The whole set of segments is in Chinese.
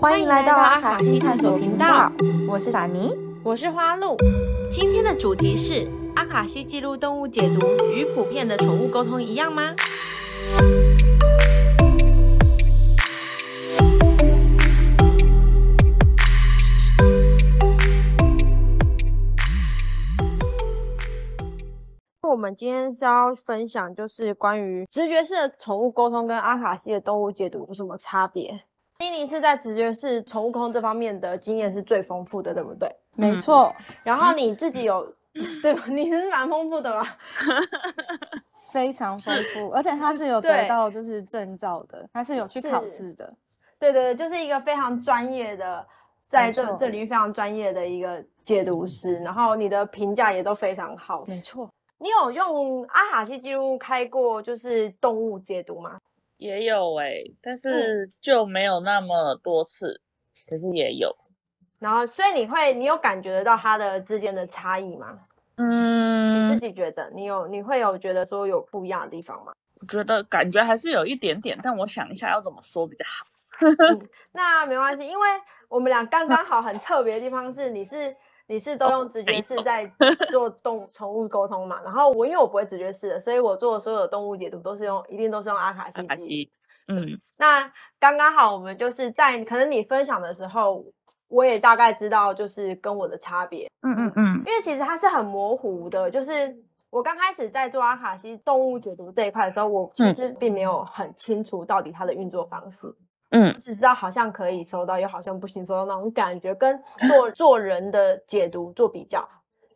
欢迎来到阿卡西探索频道，我是傻妮，我是花露。今天的主题是阿卡西记录动物解读与普遍的宠物沟通一样吗？我们今天是要分享，就是关于直觉式的宠物沟通跟阿卡西的动物解读有什么差别？妮妮是在直觉是宠物沟通这方面的经验是最丰富的，对不对？没错。然后你自己有，对吧？你是蛮丰富的吧？非常丰富，而且他是有得到就是证照的，他是有去考试的。对对对，就是一个非常专业的，在这这领域非常专业的一个解读师。然后你的评价也都非常好。没错。你有用阿卡西记录开过就是动物解读吗？也有哎、欸，但是就没有那么多次，嗯、可是也有。然后，所以你会，你有感觉得到它的之间的差异吗？嗯，你自己觉得，你有，你会有觉得说有不一样的地方吗？我觉得感觉还是有一点点，但我想一下要怎么说比较好。嗯、那没关系，因为我们俩刚刚好很特别的地方是，你是。你是都用直觉式在 做动宠物沟通嘛？然后我因为我不会直觉式的，所以我做的所有的动物解读都是用，一定都是用阿卡西。阿卡西。嗯，那刚刚好，我们就是在可能你分享的时候，我也大概知道就是跟我的差别。嗯嗯嗯，因为其实它是很模糊的，就是我刚开始在做阿卡西动物解读这一块的时候，我其实并没有很清楚到底它的运作方式。嗯，只知道好像可以收到，又好像不行收到那种感觉，跟做 做人的解读做比较，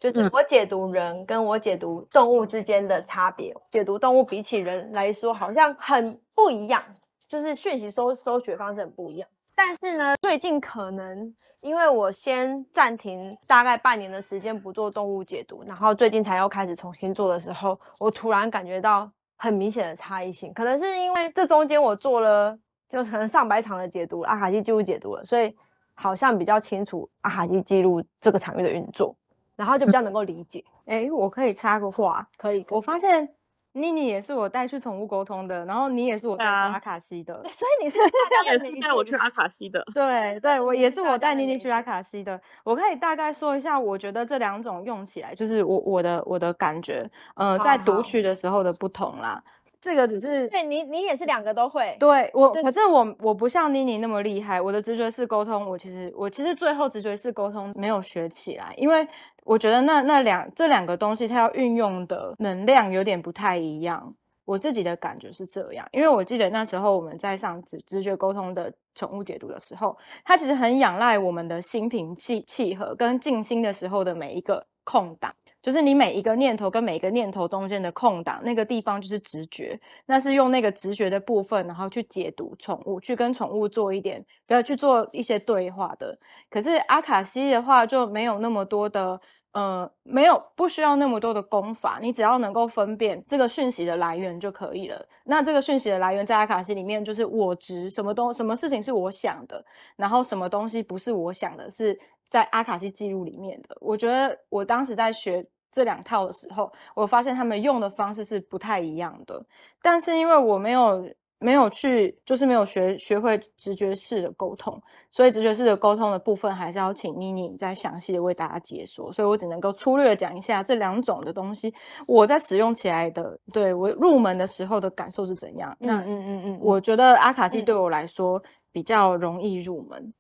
就是我解读人跟我解读动物之间的差别。解读动物比起人来说，好像很不一样，就是讯息收收取方式很不一样。但是呢，最近可能因为我先暂停大概半年的时间不做动物解读，然后最近才又开始重新做的时候，我突然感觉到很明显的差异性，可能是因为这中间我做了。就可能上百场的解读，阿卡西记录解读了，所以好像比较清楚阿卡西记录这个场域的运作，然后就比较能够理解。哎、嗯，我可以插个话，可以。我发现妮妮也是我带去宠物沟通的，然后你也是我带阿卡西的，所以你是 大家也是带我去阿卡西的。对对，我也是我带妮妮去阿卡西的。我可以大概说一下，我觉得这两种用起来，就是我我的我的感觉，呃，在读取的时候的不同啦。这个只是对你，你也是两个都会。对我，可是我我不像妮妮那么厉害。我的直觉式沟通，我其实我其实最后直觉式沟通没有学起来，因为我觉得那那两这两个东西，它要运用的能量有点不太一样。我自己的感觉是这样，因为我记得那时候我们在上直直觉沟通的宠物解读的时候，它其实很仰赖我们的心平气契合跟静心的时候的每一个空档。就是你每一个念头跟每一个念头中间的空档，那个地方就是直觉，那是用那个直觉的部分，然后去解读宠物，去跟宠物做一点，不要去做一些对话的。可是阿卡西的话就没有那么多的，呃，没有不需要那么多的功法，你只要能够分辨这个讯息的来源就可以了。那这个讯息的来源在阿卡西里面就是我执，什么东什么事情是我想的，然后什么东西不是我想的，是在阿卡西记录里面的。我觉得我当时在学。这两套的时候，我发现他们用的方式是不太一样的。但是因为我没有没有去，就是没有学学会直觉式的沟通，所以直觉式的沟通的部分还是要请妮妮再详细的为大家解说。所以我只能够粗略讲一下这两种的东西，我在使用起来的，对我入门的时候的感受是怎样。那嗯嗯嗯，我觉得阿卡西对我来说比较容易入门。嗯、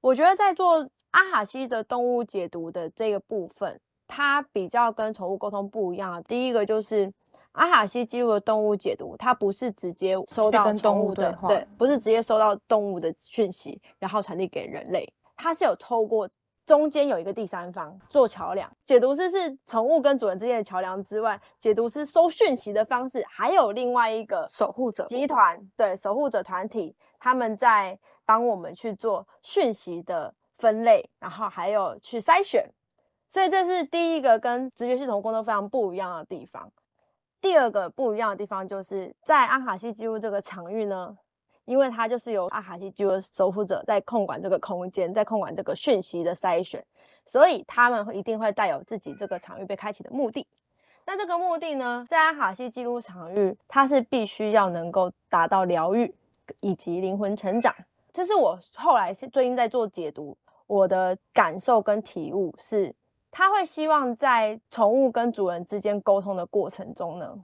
我觉得在做阿卡西的动物解读的这个部分。它比较跟宠物沟通不一样。第一个就是阿卡西记录的动物解读，它不是直接收到动物的，对，不是直接收到动物的讯息，然后传递给人类。它是有透过中间有一个第三方做桥梁。解读师是宠物跟主人之间的桥梁之外，解读师收讯息的方式还有另外一个守护者集团，对，守护者团体，他们在帮我们去做讯息的分类，然后还有去筛选。所以这是第一个跟直觉系统工作非常不一样的地方。第二个不一样的地方就是在阿卡西记录这个场域呢，因为它就是由阿卡西记录守护者在控管这个空间，在控管这个讯息的筛选，所以他们一定会带有自己这个场域被开启的目的。那这个目的呢，在阿卡西记录场域，它是必须要能够达到疗愈以及灵魂成长。这是我后来最近在做解读，我的感受跟体悟是，他会希望在宠物跟主人之间沟通的过程中呢，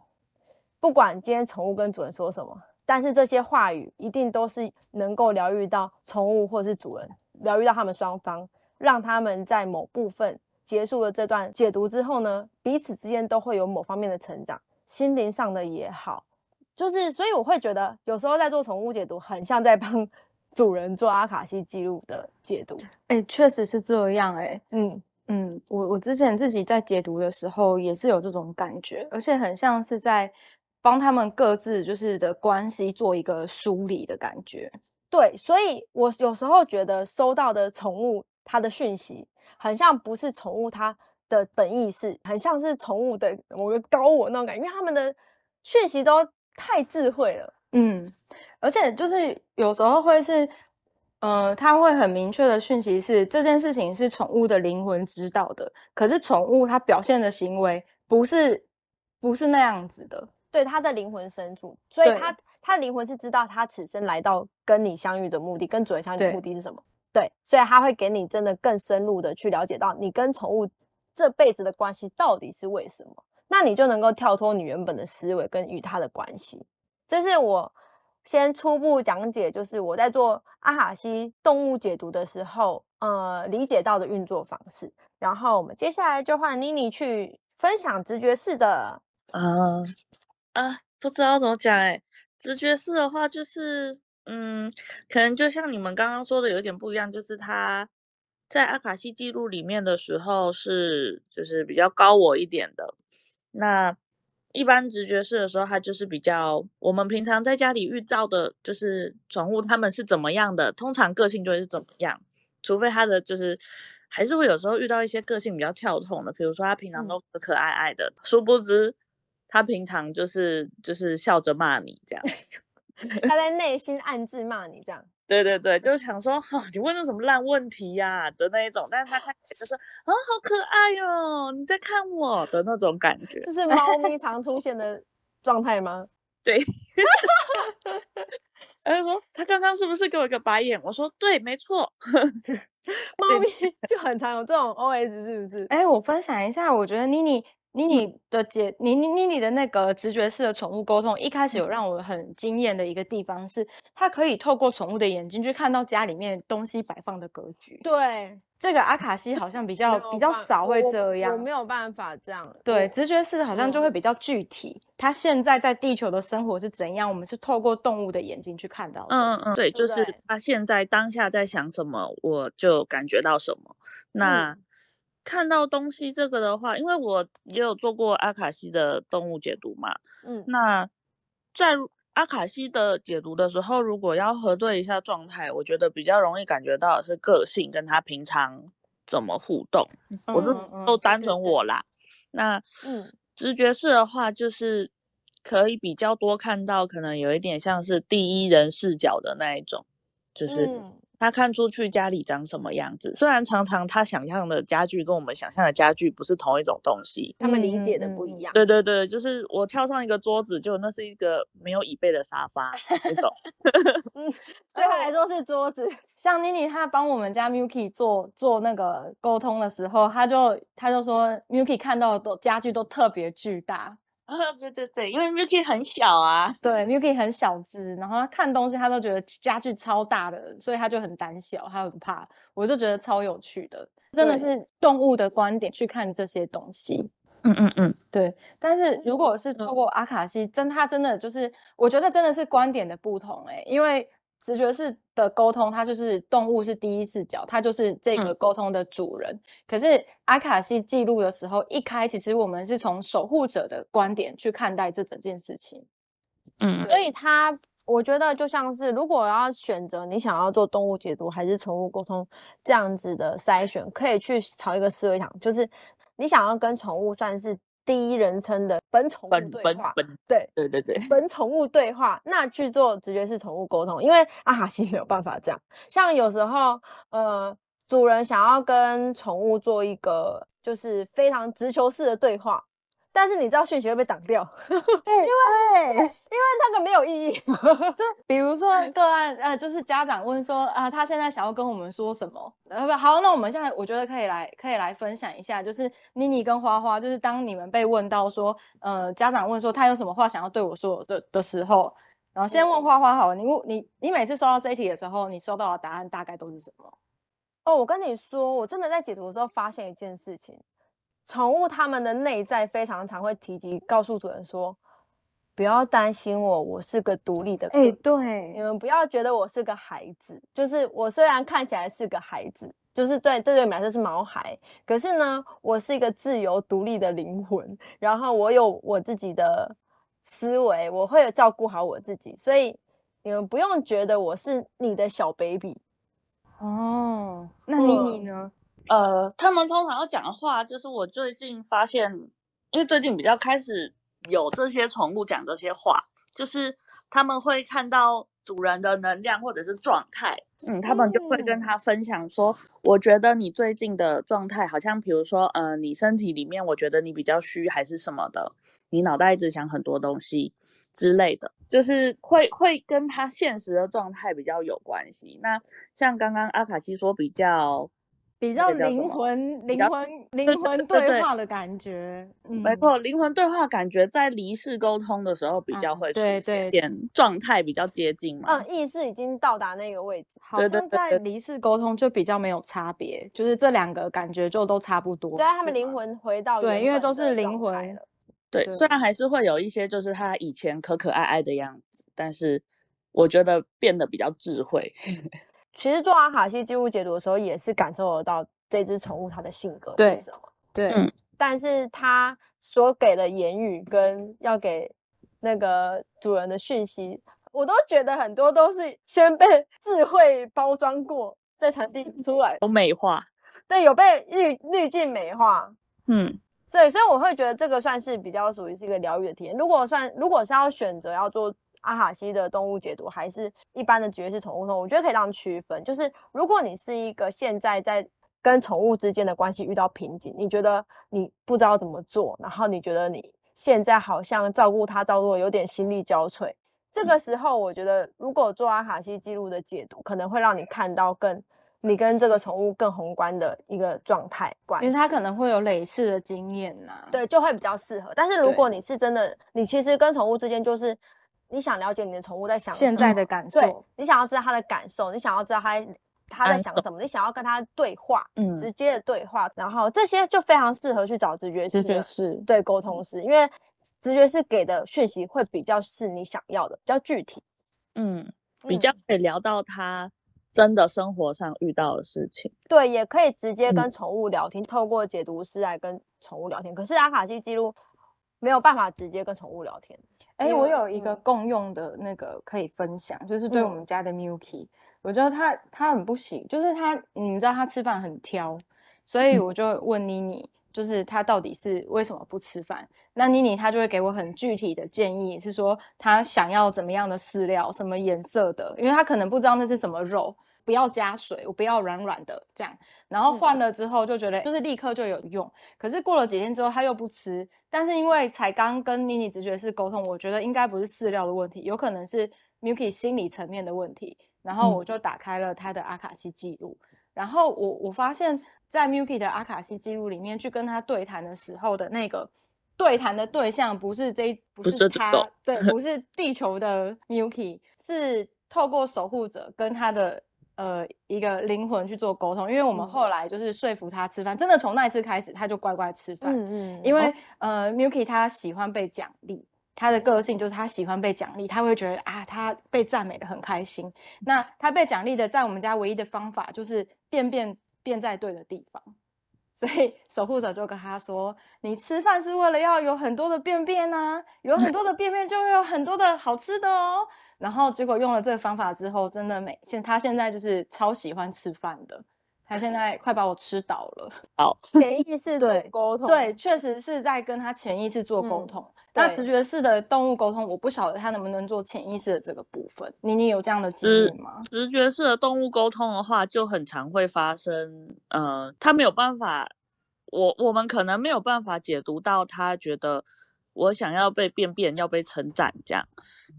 不管今天宠物跟主人说什么，但是这些话语一定都是能够疗愈到宠物或是主人，疗愈到他们双方，让他们在某部分结束了这段解读之后呢，彼此之间都会有某方面的成长，心灵上的也好。就是，所以我会觉得有时候在做宠物解读，很像在帮 主人做阿卡西记录的解读。哎、欸，确实是这样、欸。哎，嗯嗯，我我之前自己在解读的时候也是有这种感觉，而且很像是在帮他们各自就是的关系做一个梳理的感觉。对，所以我有时候觉得收到的宠物它的讯息，很像不是宠物它的本意是，很像是宠物的某个高我那种感觉，因为他们的讯息都。太智慧了，嗯，而且就是有时候会是，呃，他会很明确的讯息是这件事情是宠物的灵魂知道的，可是宠物它表现的行为不是不是那样子的，对，它的灵魂深处，所以它它的灵魂是知道它此生来到跟你相遇的目的，跟主人相遇的目的是什么，对，对，所以它会给你真的更深入的去了解到你跟宠物这辈子的关系到底是为什么。那你就能够跳脱你原本的思维跟与它的关系，这是我先初步讲解，就是我在做阿卡西动物解读的时候，呃，理解到的运作方式。然后我们接下来就换妮妮去分享直觉式的。啊啊，不知道怎么讲哎，直觉式的话就是，嗯，可能就像你们刚刚说的有点不一样，就是他在阿卡西记录里面的时候是就是比较高我一点的。那一般直觉式的时候，它就是比较我们平常在家里遇到的，就是宠物它们是怎么样的，通常个性就会是怎么样，除非它的就是还是会有时候遇到一些个性比较跳动的，比如说它平常都可可爱爱的，嗯、殊不知它平常就是就是笑着骂你这样，它在内心暗自骂你这样。对对对，就是想说，哈、哦，你问的什么烂问题呀、啊、的那一种，但是他看起来就是，啊、哦，好可爱哟、哦，你在看我的那种感觉，这是猫 咪常出现的状态吗？对，他就说他刚刚是不是给我一个白眼？我说对，没错，猫咪就很常有这种 OS，是不是？哎，我分享一下，我觉得妮妮。妮妮的姐，妮妮妮妮的那个直觉式的宠物沟通，一开始有让我很惊艳的一个地方是，它可以透过宠物的眼睛去看到家里面东西摆放的格局。对，这个阿卡西好像比较比较少会这样，我，我没有办法这样。对，直觉式好像就会比较具体，它现在在地球的生活是怎样，我们是透过动物的眼睛去看到的。嗯嗯，对，就是它现在当下在想什么，我就感觉到什么。那。嗯看到东西这个的话，因为我也有做过阿卡西的动物解读嘛，嗯，那在阿卡西的解读的时候，如果要核对一下状态，我觉得比较容易感觉到的是个性跟他平常怎么互动，嗯、我是都单纯我啦。嗯、那嗯，直觉式的话，就是可以比较多看到，可能有一点像是第一人视角的那一种，就是。嗯他看出去家里长什么样子，虽然常常他想象的家具跟我们想象的家具不是同一种东西，他们理解的不一样。对对对，就是我跳上一个桌子，就那是一个没有椅背的沙发，那种。嗯，对他来说是桌子。像妮妮她帮我们家 Milky 做做那个沟通的时候，他就他就说 Milky 看到的都家具都特别巨大。对对对，因为 Milky 很小啊，对，Milky 很小只，然后他看东西他都觉得家具超大的，所以他就很胆小，他很怕。我就觉得超有趣的，真的是动物的观点去看这些东西。嗯嗯嗯，对。但是如果是透过阿卡西，真他真的就是，我觉得真的是观点的不同哎、欸，因为。直觉式的沟通，它就是动物是第一视角，它就是这个沟通的主人。嗯、可是阿卡西记录的时候，一开其实我们是从守护者的观点去看待这整件事情。嗯，所以它我觉得就像是，如果要选择你想要做动物解读还是宠物沟通这样子的筛选，可以去朝一个思维想，就是你想要跟宠物算是。第一人称的本宠物对话，对对对对，本宠物对话，那去做直觉式宠物沟通，因为阿卡西没有办法这样。像有时候，呃，主人想要跟宠物做一个就是非常直球式的对话，但是你知道讯息会被挡掉，因为因为那个没有意义。就比如说个案，呃，就是家长问说啊，他现在想要跟我们说什么？呃，不好，那我们现在我觉得可以来，可以来分享一下，就是妮妮跟花花，就是当你们被问到说，呃，家长问说他有什么话想要对我说的的时候，然后先问花花好了，你你你每次收到这一题的时候，你收到的答案大概都是什么？哦，我跟你说，我真的在解读的时候发现一件事情。宠物它们的内在非常常会提及，告诉主人说：“不要担心我，我是个独立的。”哎，对，你们不要觉得我是个孩子。就是我虽然看起来是个孩子，就是对这对你们来说是毛孩，可是呢，我是一个自由独立的灵魂。然后我有我自己的思维，我会照顾好我自己，所以你们不用觉得我是你的小 baby。哦，那妮妮呢？呃，他们通常要讲的话，就是我最近发现，因为最近比较开始有这些宠物讲这些话，就是他们会看到主人的能量或者是状态，嗯，他们就会跟他分享说，嗯、我觉得你最近的状态好像，比如说，呃，你身体里面，我觉得你比较虚还是什么的，你脑袋一直想很多东西之类的，就是会会跟他现实的状态比较有关系。那像刚刚阿卡西说比较。比较灵魂、灵魂、灵魂对话的感觉，嗯、没错，灵魂对话感觉在离世沟通的时候比较会出现状态比较接近嘛。嗯，意识已经到达那个位置，好像在离世沟通就比较没有差别，就是这两个感觉就都差不多。对，他们灵魂回到对，因为都是灵魂了。对，虽然还是会有一些就是他以前可可爱爱的样子，但是我觉得变得比较智慧。其实做完卡西记录解读的时候，也是感受得到这只宠物它的性格是什么。对，对嗯，但是它所给的言语跟要给那个主人的讯息，我都觉得很多都是先被 智慧包装过，再传递出来，有美化。对，有被滤滤镜美化。嗯，对，所以我会觉得这个算是比较属于是一个疗愈的体验。如果算，如果是要选择要做。阿卡西的动物解读还是一般的直觉式宠物沟通，我觉得可以这样区分。就是如果你是一个现在在跟宠物之间的关系遇到瓶颈，你觉得你不知道怎么做，然后你觉得你现在好像照顾它照顾有点心力交瘁，这个时候我觉得如果做阿卡西记录的解读，可能会让你看到更你跟这个宠物更宏观的一个状态关系，因为它可能会有累世的经验呐、啊，对，就会比较适合。但是如果你是真的，你其实跟宠物之间就是。你想了解你的宠物在想？现在的感受，你想要知道它的感受，你想要知道它它在想什么，你想要跟它对话，嗯，直接的对话，然后这些就非常适合去找直觉直觉师对沟通师，因为直觉师给的讯息会比较是你想要的，比较具体，嗯，比较可以聊到他真的生活上遇到的事情，对，也可以直接跟宠物聊天，透过解读师来跟宠物聊天。可是阿卡西记录没有办法直接跟宠物聊天。哎、欸，我有一个共用的那个可以分享，嗯、就是对我们家的 Milky，、嗯、我觉得他他很不行，就是他，你知道他吃饭很挑，所以我就问妮妮，就是他到底是为什么不吃饭？那妮妮她就会给我很具体的建议，是说他想要怎么样的饲料，什么颜色的，因为他可能不知道那是什么肉。不要加水，我不要软软的这样。然后换了之后就觉得就是立刻就有用，可是过了几天之后他又不吃。但是因为才刚跟妮妮直觉式沟通，我觉得应该不是饲料的问题，有可能是 Milky 心理层面的问题。然后我就打开了他的阿卡西记录，然后我我发现，在 Milky 的阿卡西记录里面去跟他对谈的时候的那个对谈的对象不是这不是他，对，不是地球的 Milky，是透过守护者跟他的。呃，一个灵魂去做沟通，因为我们后来就是说服他吃饭，嗯、真的从那一次开始，他就乖乖吃饭。嗯嗯，因为、哦、呃，Milky 他喜欢被奖励，他的个性就是他喜欢被奖励，他会觉得啊，他被赞美的很开心。那他被奖励的，在我们家唯一的方法就是便便便在对的地方，所以守护者就跟他说：“你吃饭是为了要有很多的便便啊，有很多的便便就会有很多的好吃的哦。”然后结果用了这个方法之后，真的每现他现在就是超喜欢吃饭的，他现在快把我吃倒了。好，潜意识对沟通，对，确实是在跟他潜意识做沟通。嗯、那直觉式的动物沟通，我不晓得他能不能做潜意识的这个部分。妮妮有这样的经验吗？直觉式的动物沟通的话，就很常会发生，呃，他没有办法我我们可能没有办法解读到他觉得我想要被便便，要被称赞这样，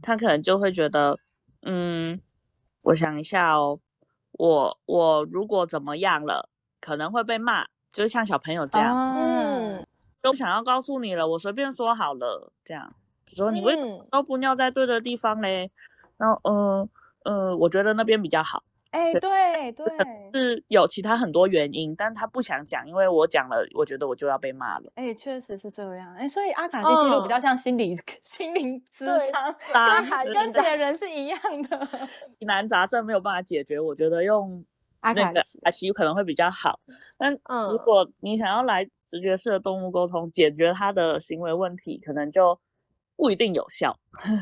他可能就会觉得，嗯，我想一下哦，我我如果怎么样了，可能会被骂，就像小朋友这样，嗯，都想要告诉你了，我随便说好了，这样，比如说你为什么都不尿在对的地方嘞？然后，嗯嗯，我觉得那边比较好。哎，对对，是有其他很多原因，但他不想讲，因为我讲了，我觉得我就要被骂了。哎，确实是这样。哎，所以阿卡西记录比较像心理 心灵智商，跟跟解人是一样的。疑难杂症没有办法解决，我觉得用阿卡西可能会比较好。但如果你想要来直觉式的动物沟通，解决他的行为问题，可能就。不一定有效，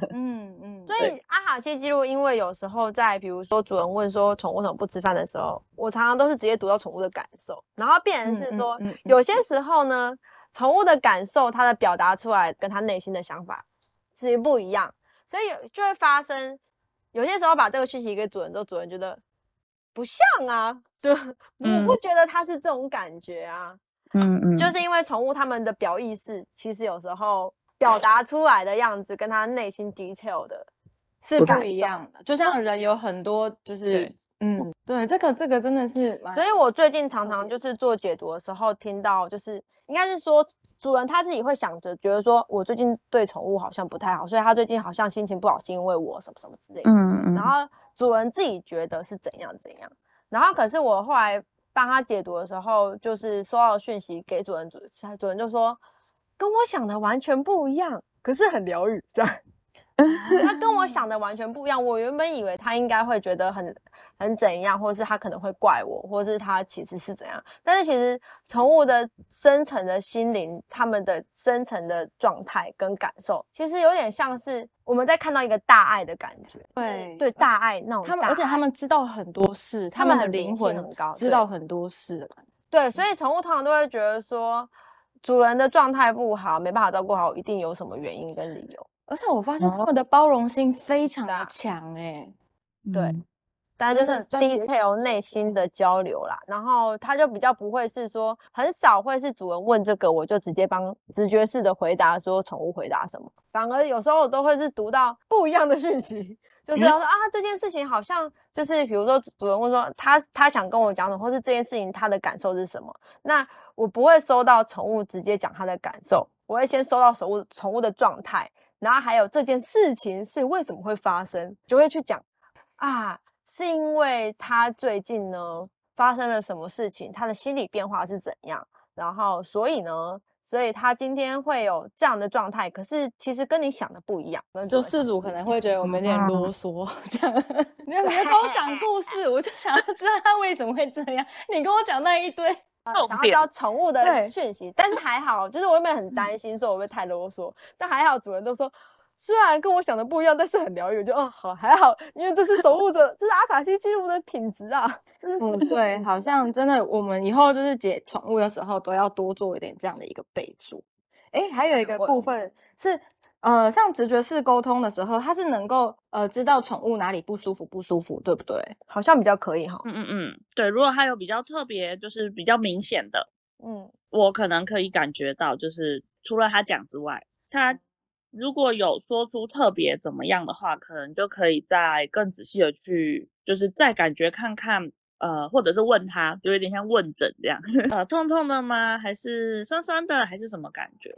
嗯 嗯，所以。阿卡西记录，因为有时候在比如说主人问说宠物怎么不吃饭的时候，我常常都是直接读到宠物的感受，然后变成是说，有些时候呢，宠物的感受它的表达出来跟它内心的想法其实不一样，所以就会发生有些时候把这个讯息给主人之后，主人觉得不像啊，就 我不。觉得它是这种感觉啊，嗯嗯，就是因为宠物它们的表意识其实有时候。表达出来的样子跟他内心 detail 的是不一样的，就像人有很多就是，嗯，对，这个这个真的是，所以我最近常常就是做解读的时候，听到就是应该是说主人他自己会想着，觉得说我最近对宠物好像不太好，所以他最近好像心情不好，是因为我什么什么之类的，嗯嗯，然后主人自己觉得是怎样怎样，然后可是我后来帮他解读的时候，就是收到讯息给主人，主主人就说。跟我想的完全不一样，可是很疗愈，这样。他跟我想的完全不一样。我原本以为他应该会觉得很很怎样，或者是他可能会怪我，或者是他其实是怎样。但是其实宠物的深层的心灵，他们的深层的状态跟感受，其实有点像是我们在看到一个大爱的感觉。对对，大爱那种。他们而且他们知道很多事，他们的灵魂很高，知道很多事。对，所以宠物通常都会觉得说。主人的状态不好，没办法照顾好，一定有什么原因跟理由。而且我发现他们的包容心非常的强，哎，对，但就是 detail 内心的交流啦。然后他就比较不会是说，很少会是主人问这个，我就直接帮直觉式的回答说宠物回答什么。反而有时候我都会是读到不一样的讯息，就知道说啊，这件事情好像就是比如说主人问说他他想跟我讲什么，或是这件事情他的感受是什么，那。我不会收到宠物直接讲他的感受，我会先收到宠物宠物的状态，然后还有这件事情是为什么会发生，就会去讲啊，是因为他最近呢发生了什么事情，他的心理变化是怎样，然后所以呢，所以他今天会有这样的状态，可是其实跟你想的不一样，就事主可能会觉得我们有点啰嗦，这样，你跟我讲 故事，我就想要知道他为什么会这样，你跟我讲那一堆。然后知道宠物的讯息，但是还好，就是我原本很担心说我会太啰嗦，但还好主人都说，虽然跟我想的不一样，但是很疗愈，就哦好还好，因为这是守护者，这是阿卡西记录的品质啊。嗯，对，好像真的，我们以后就是解宠物的时候都要多做一点这样的一个备注。哎，还有一个部分是。呃，像直觉式沟通的时候，它是能够呃知道宠物哪里不舒服不舒服，对不对？好像比较可以哈。嗯嗯嗯，对。如果它有比较特别，就是比较明显的，嗯，我可能可以感觉到，就是除了他讲之外，他如果有说出特别怎么样的话，可能就可以再更仔细的去，就是再感觉看看，呃，或者是问他，就有点像问诊这样，呃，痛痛的吗？还是酸酸的？还是什么感觉？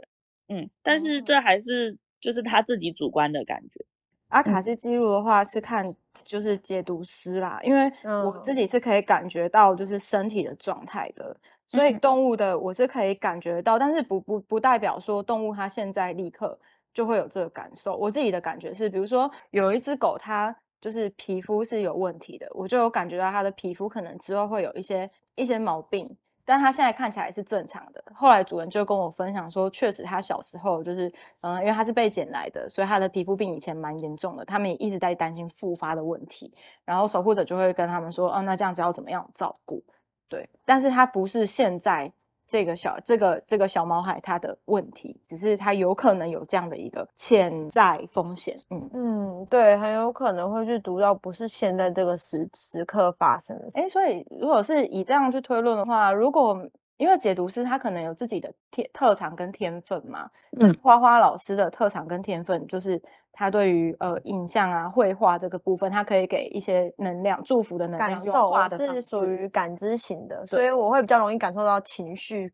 嗯，但是这还是。就是他自己主观的感觉。阿卡西记录的话是看就是解读师啦，因为我自己是可以感觉到就是身体的状态的，所以动物的我是可以感觉到，但是不不不代表说动物它现在立刻就会有这个感受。我自己的感觉是，比如说有一只狗它就是皮肤是有问题的，我就有感觉到它的皮肤可能之后会有一些一些毛病。但他现在看起来是正常的。后来主人就跟我分享说，确实他小时候就是，嗯，因为他是被捡来的，所以他的皮肤病以前蛮严重的。他们也一直在担心复发的问题。然后守护者就会跟他们说，哦，那这样子要怎么样照顾？对，但是他不是现在。这个小这个这个小毛孩他的问题，只是他有可能有这样的一个潜在风险。嗯嗯，对，很有可能会去读到不是现在这个时时刻发生的事。哎，所以如果是以这样去推论的话，如果因为解读师他可能有自己的天特长跟天分嘛。嗯，花花老师的特长跟天分就是他对于呃影像啊绘画这个部分，他可以给一些能量祝福的能量，感受画的这是属于感知型的，所以我会比较容易感受到情绪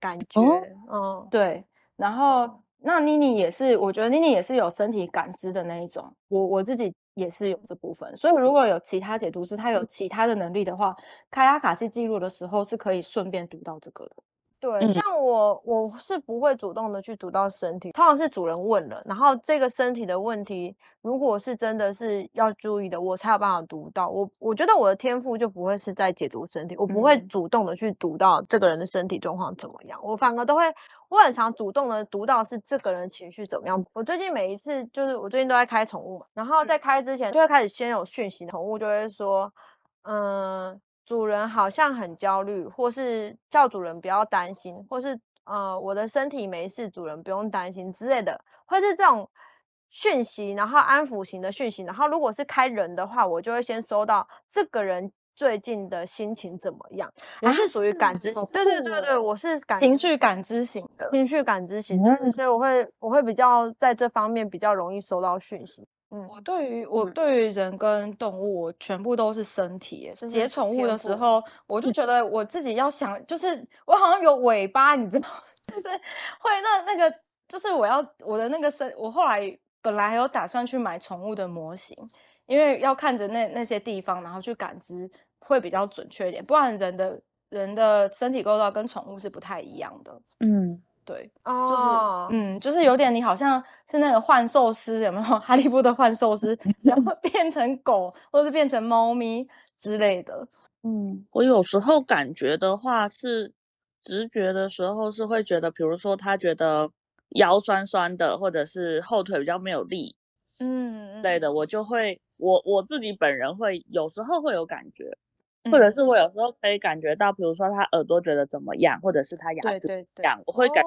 感觉。哦、嗯，对。然后那妮妮也是，我觉得妮妮也是有身体感知的那一种。我我自己。也是有这部分，所以如果有其他解读师，他有其他的能力的话，开阿卡西记录的时候是可以顺便读到这个的。对，嗯、像我我是不会主动的去读到身体，通常是主人问了，然后这个身体的问题，如果是真的是要注意的，我才有办法读到。我我觉得我的天赋就不会是在解读身体，我不会主动的去读到这个人的身体状况怎么样，我反而都会，我很常主动的读到是这个人情绪怎么样。我最近每一次就是我最近都在开宠物嘛，然后在开之前就会开始先有讯息，宠物就会说，嗯。主人好像很焦虑，或是叫主人不要担心，或是呃我的身体没事，主人不用担心之类的，或是这种讯息，然后安抚型的讯息。然后如果是开人的话，我就会先收到这个人最近的心情怎么样。我是属于感知型，对对对对，我是感情绪感知型的，情绪感知型的，嗯，所以我会我会比较在这方面比较容易收到讯息。嗯，我对于我对于人跟动物，我全部都是身体。解宠物的时候，我就觉得我自己要想，就是我好像有尾巴，你知道，就是会那那个，就是我要我的那个身。我后来本来还有打算去买宠物的模型，因为要看着那那些地方，然后去感知会比较准确一点。不然人的人的身体构造跟宠物是不太一样的。嗯。对，就是，oh. 嗯，就是有点，你好像是那个幻兽师，有没有？哈利波特幻兽师，然后变成狗，或是变成猫咪之类的。嗯，我有时候感觉的话是直觉的时候是会觉得，比如说他觉得腰酸酸的，或者是后腿比较没有力，嗯，类的，我就会，我我自己本人会有时候会有感觉。或者是我有时候可以感觉到，比如说他耳朵觉得怎么样，或者是他牙齿这样，我会感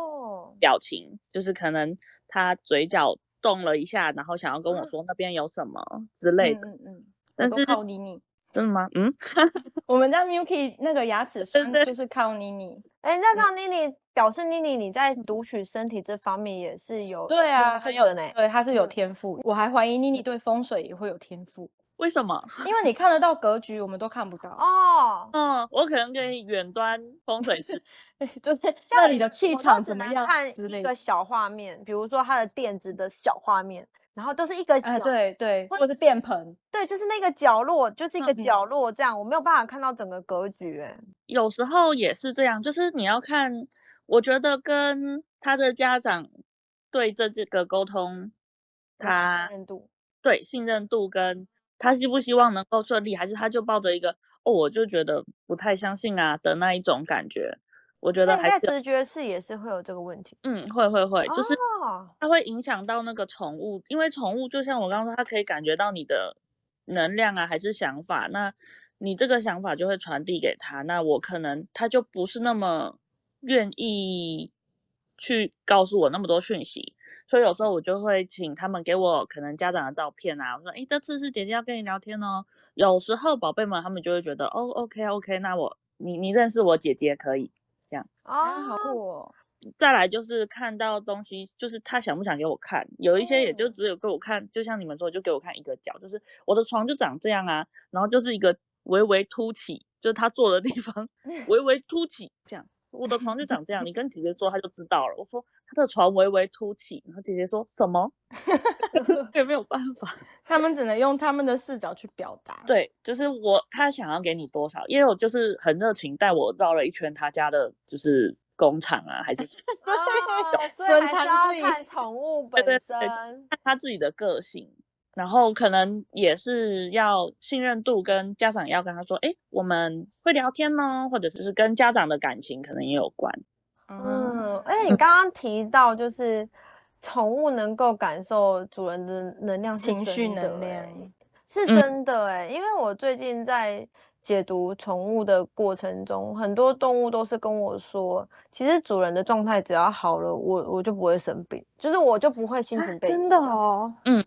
表情、哦，就是可能他嘴角动了一下，然后想要跟我说那边有什么之类的。嗯嗯，但是靠妮妮，真的吗？嗯，我们家 Milky 那个牙齿酸就是靠妮妮。哎，那靠妮妮表示妮妮你在读取身体这方面也是有对啊，很有的呢。对，他是有天赋。我还怀疑妮妮对风水也会有天赋。为什么？因为你看得到格局，我们都看不到哦。嗯，我可能可以远端风水师，就是 那里的气场怎么样？看一个小画面，比如说它的垫子的小画面，然后都是一个，哎、呃，对对，或者是便盆，对，就是那个角落，就是一个角落这样，嗯、我没有办法看到整个格局。哎，有时候也是这样，就是你要看，我觉得跟他的家长对这这个沟通，他信任度，对信任度跟。他希不希望能够顺利，还是他就抱着一个哦，我就觉得不太相信啊的那一种感觉？我觉得还是直觉是也是会有这个问题。嗯，会会会，就是它会影响到那个宠物，因为宠物就像我刚刚说，它可以感觉到你的能量啊，还是想法，那你这个想法就会传递给他，那我可能他就不是那么愿意去告诉我那么多讯息。所以有时候我就会请他们给我可能家长的照片啊，我说，诶，这次是姐姐要跟你聊天哦。有时候宝贝们他们就会觉得，哦，OK OK，那我你你认识我姐姐可以这样啊，好酷哦。再来就是看到东西，就是他想不想给我看，有一些也就只有给我看，就像你们说，就给我看一个角，就是我的床就长这样啊，然后就是一个微微凸起，就是他坐的地方 微微凸起这样。我的床就长这样，你跟姐姐说，她就知道了。我说她的床微微凸起，然后姐姐说什么？也没有办法，他们只能用他们的视角去表达。对，就是我，他想要给你多少，因为我就是很热情带我绕了一圈他家的，就是工厂啊，还是什么？对，所以还是要看宠物本身，看他自己的个性。然后可能也是要信任度，跟家长要跟他说，哎，我们会聊天呢，或者是跟家长的感情可能也有关。嗯，哎，你刚刚提到就是宠物能够感受主人的能量、情绪能量，是真的哎、嗯，因为我最近在解读宠物的过程中，很多动物都是跟我说，其实主人的状态只要好了，我我就不会生病，就是我就不会心情被、啊、真的哦，嗯。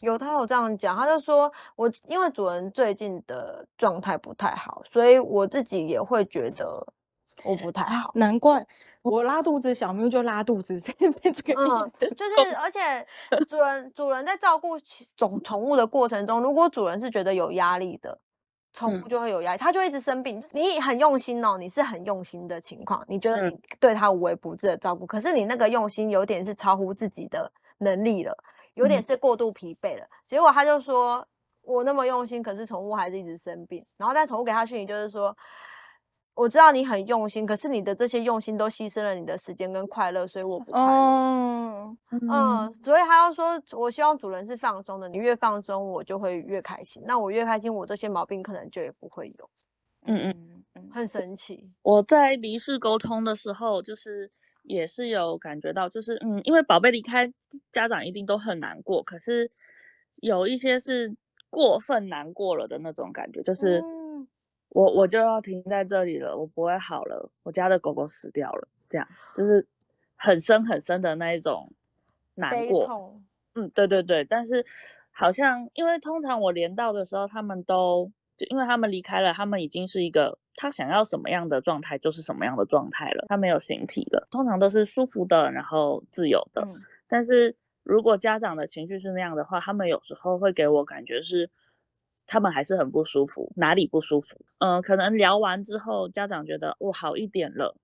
有他有这样讲，他就说我因为主人最近的状态不太好，所以我自己也会觉得我不太好。难怪我拉肚子，小喵就拉肚子，这个这个嗯，就是而且主人主人在照顾宠宠物的过程中，如果主人是觉得有压力的。宠物就会有压力，它就一直生病。你很用心哦，你是很用心的情况，你觉得你对它无微不至的照顾，可是你那个用心有点是超乎自己的能力了，有点是过度疲惫了。结果他就说，我那么用心，可是宠物还是一直生病。然后但宠物给他讯息就是说。我知道你很用心，可是你的这些用心都牺牲了你的时间跟快乐，所以我不快乐。嗯嗯，所以他要说，我希望主人是放松的，你越放松，我就会越开心。那我越开心，我这些毛病可能就也不会有。嗯嗯嗯，很神奇。我在离世沟通的时候，就是也是有感觉到，就是嗯，因为宝贝离开，家长一定都很难过，可是有一些是过分难过了的那种感觉，就是。嗯我我就要停在这里了，我不会好了，我家的狗狗死掉了，这样就是很深很深的那一种难过。嗯，对对对，但是好像因为通常我连到的时候，他们都就因为他们离开了，他们已经是一个他想要什么样的状态就是什么样的状态了，他没有形体了，通常都是舒服的，然后自由的。嗯、但是如果家长的情绪是那样的话，他们有时候会给我感觉是。他们还是很不舒服，哪里不舒服？嗯、呃，可能聊完之后，家长觉得我好一点了，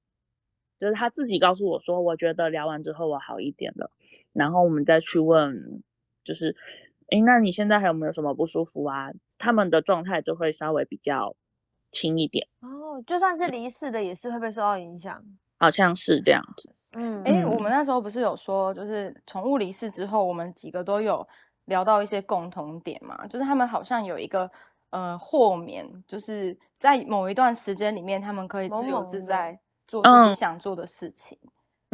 就是他自己告诉我说，我觉得聊完之后我好一点了。然后我们再去问，就是，诶，那你现在还有没有什么不舒服啊？他们的状态就会稍微比较轻一点。哦，就算是离世的，也是会被受到影响。好像是这样子。嗯，诶，我们那时候不是有说，就是宠物离世之后，我们几个都有。聊到一些共同点嘛，就是他们好像有一个呃豁免，就是在某一段时间里面，他们可以自由自在做自己想做的事情，嗯、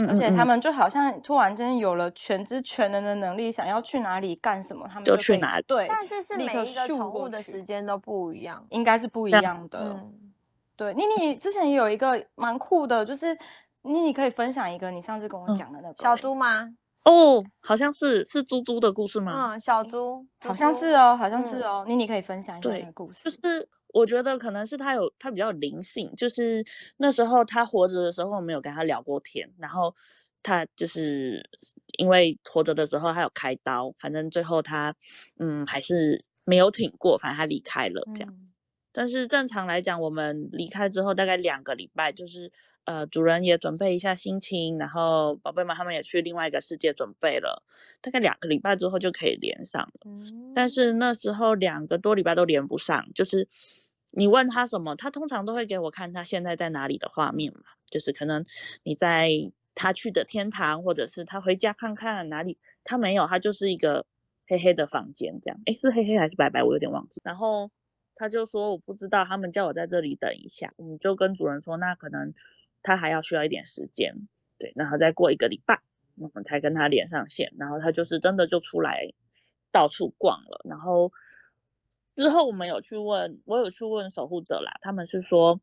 而且他们就好像突然间有了全知全能的能力，想要去哪里干什么，他们就，就去哪里。对，但这是每一个宠物的时间都不一样，应该是不一样的。嗯、对，妮妮之前也有一个蛮酷的，就是妮妮可以分享一个你上次跟我讲的那个、嗯、小猪吗？哦，好像是是猪猪的故事吗？嗯，小猪好像是哦，好像是哦。妮妮、嗯、可以分享一下那个故事。就是我觉得可能是他有他比较有灵性，就是那时候他活着的时候，我没有跟他聊过天。然后他就是因为活着的时候他有开刀，反正最后他嗯还是没有挺过，反正他离开了这样。但是正常来讲，我们离开之后大概两个礼拜，就是呃，主人也准备一下心情，然后宝贝们他们也去另外一个世界准备了，大概两个礼拜之后就可以连上了。嗯、但是那时候两个多礼拜都连不上，就是你问他什么，他通常都会给我看他现在在哪里的画面嘛，就是可能你在他去的天堂，或者是他回家看看哪里，他没有，他就是一个黑黑的房间这样，诶，是黑黑还是白白，我有点忘记。然后。他就说我不知道，他们叫我在这里等一下，我们就跟主人说，那可能他还要需要一点时间，对，然后再过一个礼拜，我们才跟他连上线，然后他就是真的就出来到处逛了，然后之后我们有去问，我有去问守护者啦，他们是说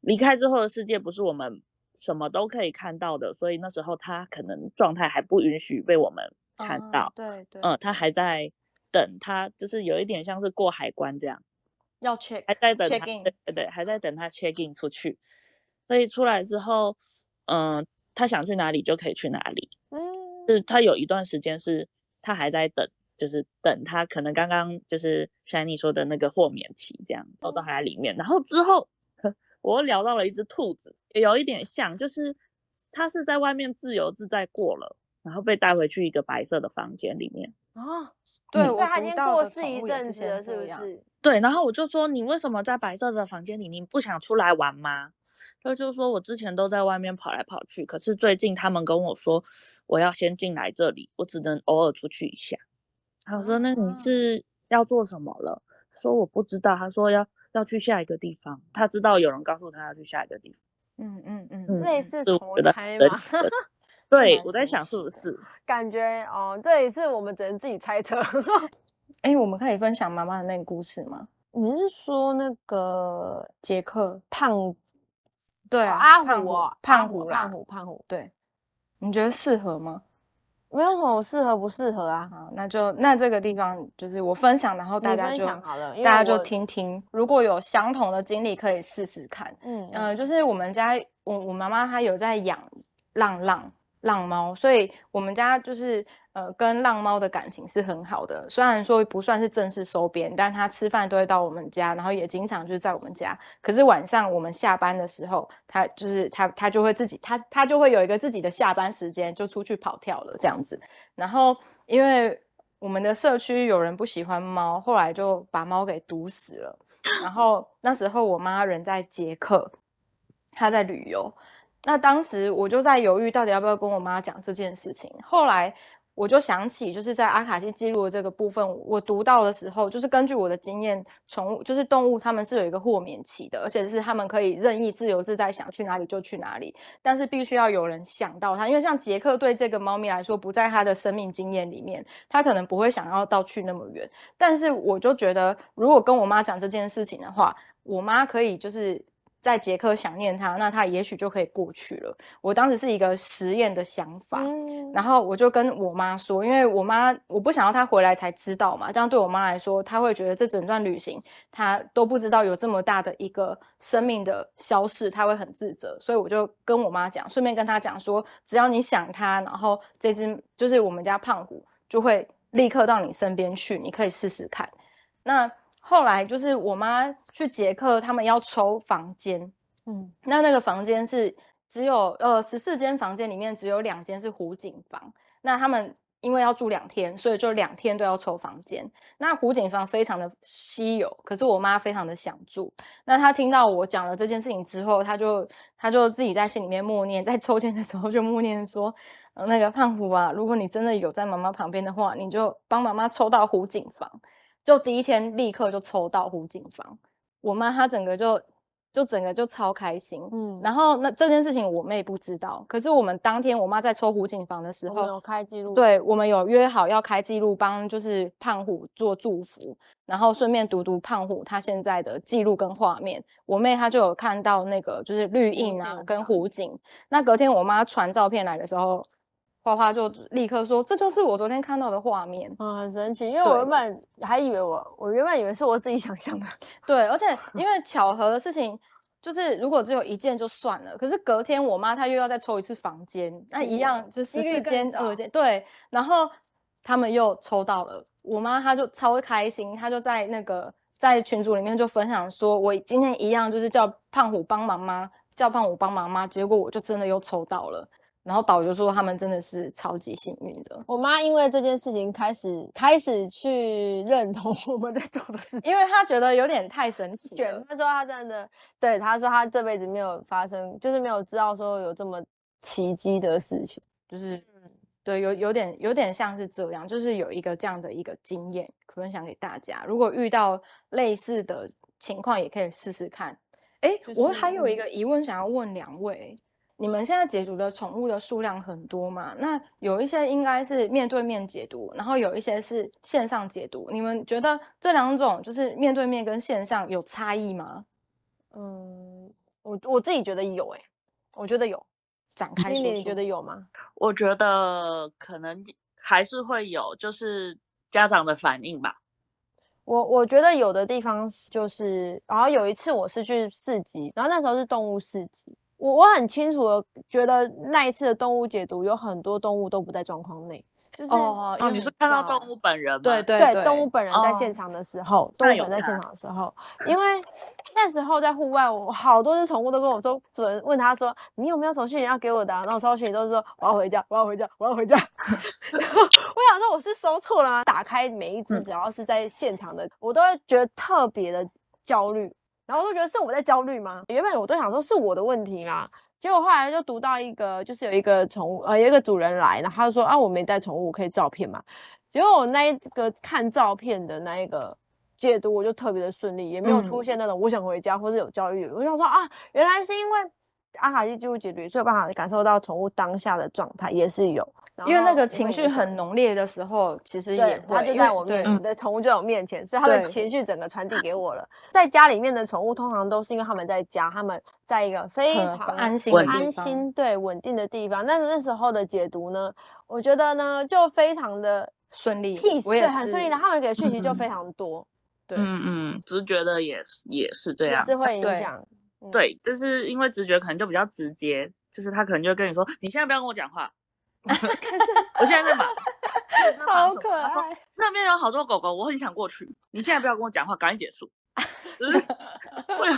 离开之后的世界不是我们什么都可以看到的，所以那时候他可能状态还不允许被我们看到，嗯、对对，嗯，他还在等，他就是有一点像是过海关这样。要 check，还在等他，对对对，还在等他 check in 出去，所以出来之后，嗯、呃，他想去哪里就可以去哪里。嗯，就是他有一段时间是他还在等，就是等他可能刚刚就是像你说的那个豁免期这样，都都还在里面。然后之后，我又聊到了一只兔子，也有一点像，就是他是在外面自由自在过了，然后被带回去一个白色的房间里面啊。对，所以他已经过世一阵子了，是不是？对，然后我就说，你为什么在白色的房间里？你不想出来玩吗？他就说，我之前都在外面跑来跑去，可是最近他们跟我说，我要先进来这里，我只能偶尔出去一下。他说，那你是要做什么了？说我不知道。他说要要去下一个地方，他知道有人告诉他要去下一个地方。嗯嗯嗯，类似投胎吗？对，我在想是不是感觉哦，这也是我们只能自己猜测。哎、欸，我们可以分享妈妈的那个故事吗？你是说那个杰克胖？对啊，阿虎，胖虎，胖虎，胖虎，胖虎。对，你觉得适合吗？没有什么适合不适合啊。好，那就那这个地方就是我分享，然后大家就好了，大家就听听，如果有相同的经历可以试试看。嗯嗯、呃，就是我们家我我妈妈她有在养浪浪浪猫，所以我们家就是。呃，跟浪猫的感情是很好的，虽然说不算是正式收编，但它吃饭都会到我们家，然后也经常就是在我们家。可是晚上我们下班的时候，它就是它它就会自己，它它就会有一个自己的下班时间，就出去跑跳了这样子。然后因为我们的社区有人不喜欢猫，后来就把猫给毒死了。然后那时候我妈人在捷克，她在旅游，那当时我就在犹豫到底要不要跟我妈讲这件事情。后来。我就想起，就是在阿卡西记录的这个部分，我读到的时候，就是根据我的经验，宠物就是动物，他们是有一个豁免期的，而且是他们可以任意自由自在，想去哪里就去哪里。但是必须要有人想到它，因为像杰克对这个猫咪来说，不在他的生命经验里面，他可能不会想要到去那么远。但是我就觉得，如果跟我妈讲这件事情的话，我妈可以就是。在捷克想念他，那他也许就可以过去了。我当时是一个实验的想法，嗯、然后我就跟我妈说，因为我妈我不想要他回来才知道嘛，这样对我妈来说，她会觉得这整段旅行她都不知道有这么大的一个生命的消逝，她会很自责。所以我就跟我妈讲，顺便跟她讲说，只要你想她，然后这只就是我们家胖虎就会立刻到你身边去，你可以试试看。那。后来就是我妈去捷克，他们要抽房间，嗯，那那个房间是只有呃十四间房间里面只有两间是湖景房，那他们因为要住两天，所以就两天都要抽房间。那湖景房非常的稀有，可是我妈非常的想住。那她听到我讲了这件事情之后，她就她就自己在心里面默念，在抽签的时候就默念说，呃，那个胖虎啊，如果你真的有在妈妈旁边的话，你就帮妈妈抽到湖景房。就第一天立刻就抽到湖景房，我妈她整个就就整个就超开心，嗯，然后那这件事情我妹不知道，可是我们当天我妈在抽湖景房的时候，有开记录，对，我们有约好要开记录，帮就是胖虎做祝福，然后顺便读读胖虎他现在的记录跟画面，我妹她就有看到那个就是绿印啊跟湖景，那隔天我妈传照片来的时候。花花就立刻说：“这就是我昨天看到的画面。”啊，很神奇，因为我原本还以为我，我原本以为是我自己想象的。对，而且 因为巧合的事情，就是如果只有一件就算了，可是隔天我妈她又要再抽一次房间，那一样就十四间二间。对，然后他们又抽到了，我妈她就超开心，她就在那个在群组里面就分享说：“我今天一样就是叫胖虎帮忙妈，叫胖虎帮忙妈，结果我就真的又抽到了。”然后导游说他们真的是超级幸运的。我妈因为这件事情开始开始去认同我们在做的事情，因为她觉得有点太神奇了。她说她真的，对，她说她这辈子没有发生，就是没有知道说有这么奇迹的事情，就是，对，有有点有点像是这样，就是有一个这样的一个经验分享给大家。如果遇到类似的情况，也可以试试看。哎，就是，我还有一个疑问想要问两位。你们现在解读的宠物的数量很多嘛？那有一些应该是面对面解读，然后有一些是线上解读。你们觉得这两种就是面对面跟线上有差异吗？嗯，我我自己觉得有诶、欸，我觉得有。展开说说，你觉得有吗？我觉得可能还是会有，就是家长的反应吧。我我觉得有的地方就是，然后有一次我是去市集，然后那时候是动物市集。我我很清楚的觉得那一次的动物解读有很多动物都不在状况内，就是哦，你是看到动物本人吗？对对对，动物本人在现场的时候，动物本人在现场的时候，因为那时候在户外，我好多只宠物都跟我说，主人问他说，你有没有手续要给我的？然后收讯都是说我要回家，我要回家，我要回家。然后我想说我是收错了吗？打开每一只只要是在现场的，我都会觉得特别的焦虑。然后我就觉得是我在焦虑吗？原本我都想说是我的问题嘛，结果后来就读到一个，就是有一个宠物，呃，有一个主人来，然后他就说啊，我没带宠物，可以照片嘛？结果我那一个看照片的那一个解读，我就特别的顺利，也没有出现那种我想回家或者有焦虑。我想说啊，原来是因为阿卡西记录解读，所以有办法感受到宠物当下的状态也是有。因为那个情绪很浓烈的时候，其实也，它就在我面前，对，宠物就在我面前，所以它的情绪整个传递给我了。在家里面的宠物通常都是因为他们在家，他们在一个非常安心、安心对稳定的地方。但是那时候的解读呢，我觉得呢，就非常的顺利，我也很顺利的，他们给的讯息就非常多。嗯、对，嗯嗯，直觉的也是也是这样，也是会影响。对，对，就是因为直觉可能就比较直接，就是他可能就会跟你说，你现在不要跟我讲话。我现在在忙，超可爱。那边有好多狗狗，我很想过去。你现在不要跟我讲话，赶紧结束。就是会有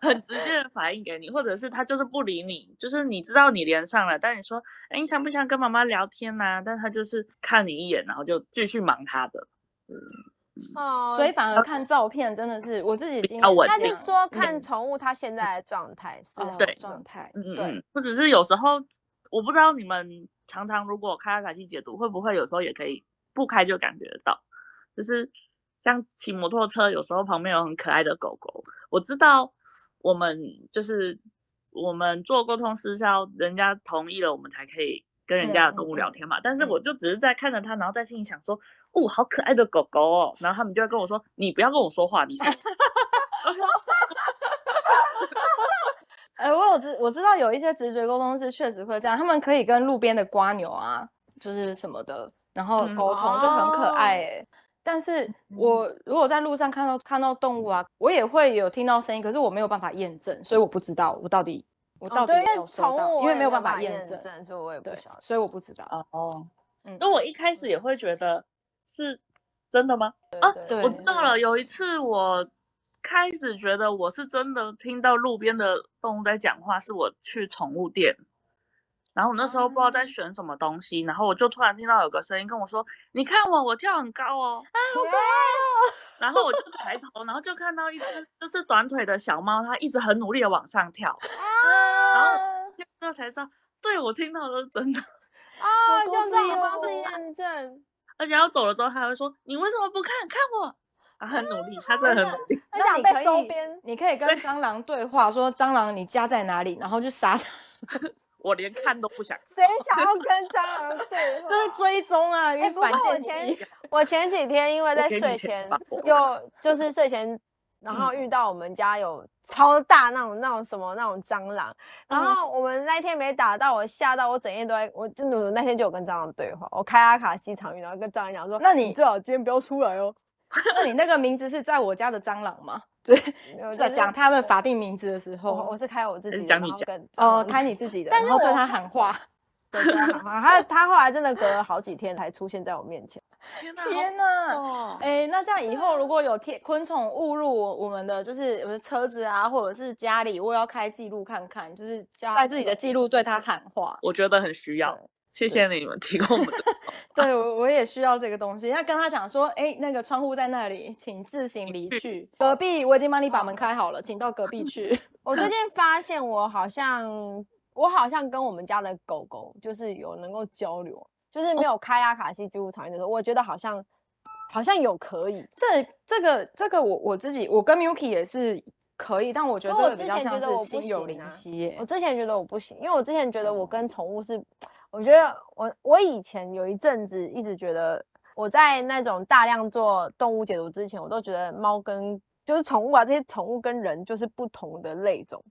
很直接的反应给你，或者是他就是不理你，就是你知道你连上了，但你说，哎，你想不想跟妈妈聊天呐、啊？但他就是看你一眼，然后就继续忙他的。嗯，哦，所以反而看照片真的是我自己经验。他是说看宠物它现在的状态是对状态，嗯嗯，或者是有时候我不知道你们。常常如果开阿卡西解读，会不会有时候也可以不开就感觉得到？就是像骑摩托车，有时候旁边有很可爱的狗狗。我知道我们就是我们做沟通师是要人家同意了，我们才可以跟人家的动物聊天嘛。但是我就只是在看着它，然后在心里想说，哦，好可爱的狗狗哦。然后他们就会跟我说，你不要跟我说话，你说。哎、欸，我有知我知道有一些直觉沟通师确实会这样，他们可以跟路边的瓜牛啊，就是什么的，然后沟通就很可爱哎、欸。嗯、但是我如果在路上看到看到动物啊，我也会有听到声音，可是我没有办法验证，所以我不知道我到底我到底有没有收到，哦、因为没有办法验证，所以我也不晓得，所以我不知道哦。嗯，那我一开始也会觉得是真的吗？啊，我知道了，有一次我。开始觉得我是真的听到路边的动物在讲话，是我去宠物店，然后我那时候不知道在选什么东西，然后我就突然听到有个声音跟我说：“你看我，我跳很高哦。”啊，好可爱哦！然后我就抬头，然后就看到一只就是短腿的小猫，它一直很努力的往上跳。啊！然后那才知道，对，我听到的是真的。啊，用这种方式验证。而且要走了之后，他还会说：“你为什么不看看我？”他很努力，他真的很努力。他想被收编，你可以跟蟑螂对话，说蟑螂你家在哪里，然后就杀它。我连看都不想。谁想要跟蟑螂对话？就是追踪啊，一个反间计。我前几天因为在睡前，又就是睡前，然后遇到我们家有超大那种那种什么那种蟑螂，然后我们那天没打到，我吓到我整夜都在，我就那天就有跟蟑螂对话。我开阿卡西场域，然后跟蟑螂讲说：“那你最好今天不要出来哦。”那你那个名字是在我家的蟑螂吗？对，在讲他的法定名字的时候，我是开我自己，讲你讲哦，开你自己的，然后对他喊话，对他喊话，他他后来真的隔了好几天才出现在我面前。天哪！天哪！哎，那这样以后如果有天昆虫误入我们的就是我的车子啊，或者是家里，我要开记录看看，就是在自己的记录对他喊话，我觉得很需要。谢谢你们提供我们的。对，我我也需要这个东西。要跟他讲说，哎，那个窗户在那里，请自行离去。隔壁我已经帮你把门开好了，请到隔壁去。我最近 发现，我好像我好像跟我们家的狗狗就是有能够交流，就是没有开阿卡西记录场域的时候，我觉得好像好像有可以。这这个这个我我自己我跟 Milky 也是可以，但我觉得这个比较像是心有灵犀。我之前觉得我不行，因为我之前觉得我跟宠物是。我觉得我我以前有一阵子一直觉得我在那种大量做动物解读之前，我都觉得猫跟就是宠物啊，这些宠物跟人就是不同的类种，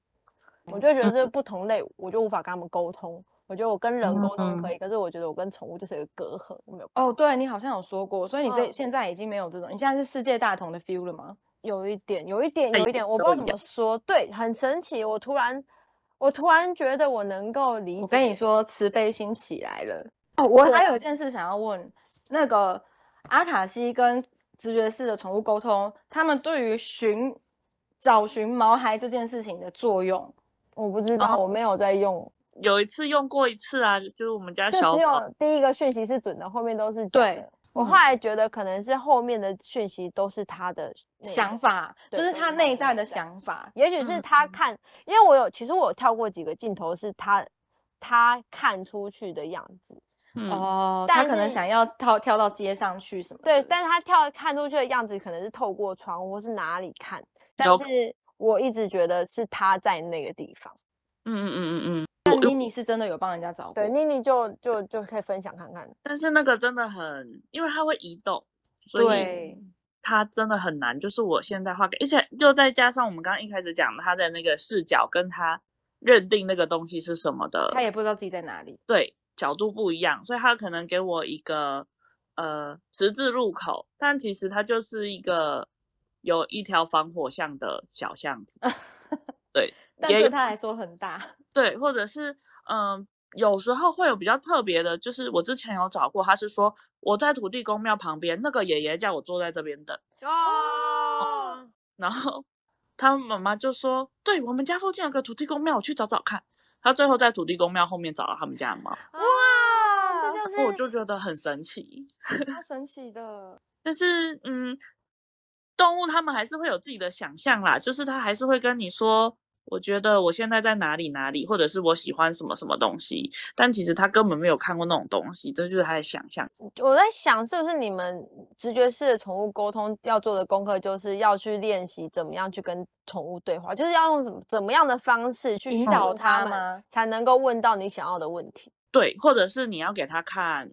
我就觉得这个不同类，我就无法跟他们沟通。我觉得我跟人沟通可以，可是我觉得我跟宠物就是有个隔阂，没有。哦，对，你好像有说过，所以你这现在已经没有这种，你现在是世界大同的 feel 了吗？有一点，有一点，有一点，我不知道怎么说，对，很神奇，我突然。我突然觉得我能够理解。我跟你说，慈悲心起来了。哦，我还有一件事想要问，那个阿卡西跟直觉式的宠物沟通，他们对于寻找寻毛孩这件事情的作用，我不知道，哦、我没有在用。有一次用过一次啊，就是我们家小狗。只有第一个讯息是准的，后面都是假的。对。我后来觉得可能是后面的讯息都是他的想法，就是他内在的想法。也许是他看，因为我有其实我有跳过几个镜头，是他他看出去的样子。哦，他可能想要跳跳到街上去什么？对，但是他跳看出去的样子可能是透过窗户是哪里看，但是我一直觉得是他在那个地方。嗯嗯嗯嗯嗯。妮妮是真的有帮人家找过，对，妮妮就就就可以分享看看。但是那个真的很，因为它会移动，所以它真的很难。就是我现在画给，而且又再加上我们刚刚一开始讲他的那个视角，跟他认定那个东西是什么的，他也不知道自己在哪里。对，角度不一样，所以他可能给我一个呃十字路口，但其实它就是一个有一条防火巷的小巷子。对，但对他来说很大。对，或者是嗯、呃，有时候会有比较特别的，就是我之前有找过，他是说我在土地公庙旁边，那个爷爷叫我坐在这边等。哦。然后他妈妈就说：“对，我们家附近有个土地公庙，我去找找看。”他最后在土地公庙后面找到他们家的猫。哇，这就是我就觉得很神奇，很 神奇的。但是嗯，动物他们还是会有自己的想象啦，就是他还是会跟你说。我觉得我现在在哪里哪里，或者是我喜欢什么什么东西，但其实他根本没有看过那种东西，这就是他的想象。我在想，是不是你们直觉式的宠物沟通要做的功课，就是要去练习怎么样去跟宠物对话，就是要用怎么怎么样的方式去引导他们，才能够问到你想要的问题。对，或者是你要给他看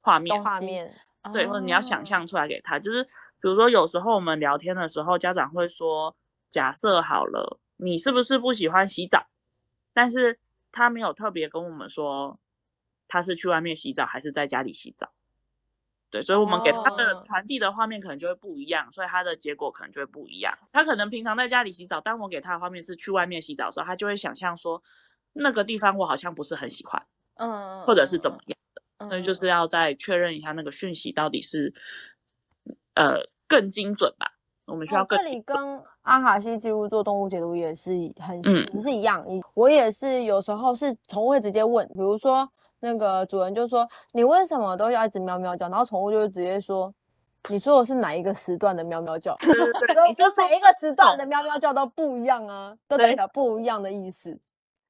画面，画面，对，或者你要想象出来给他，就是比如说有时候我们聊天的时候，家长会说，假设好了。你是不是不喜欢洗澡？但是他没有特别跟我们说他是去外面洗澡还是在家里洗澡。对，所以我们给他的传递的画面可能就会不一样，所以他的结果可能就会不一样。他可能平常在家里洗澡，当我给他的画面是去外面洗澡的时候，他就会想象说那个地方我好像不是很喜欢，嗯，或者是怎么样的。所以就是要再确认一下那个讯息到底是呃更精准吧。我们需要、哦、这里跟阿卡西记录做动物解读也是很也是一样，一、我也是有时候是宠物会直接问，比如说那个主人就说你为什么都要一直喵喵叫，然后宠物就直接说你说的是哪一个时段的喵喵叫？对对对，就每一个时段的喵喵叫都不一样啊，都代表不一样的意思。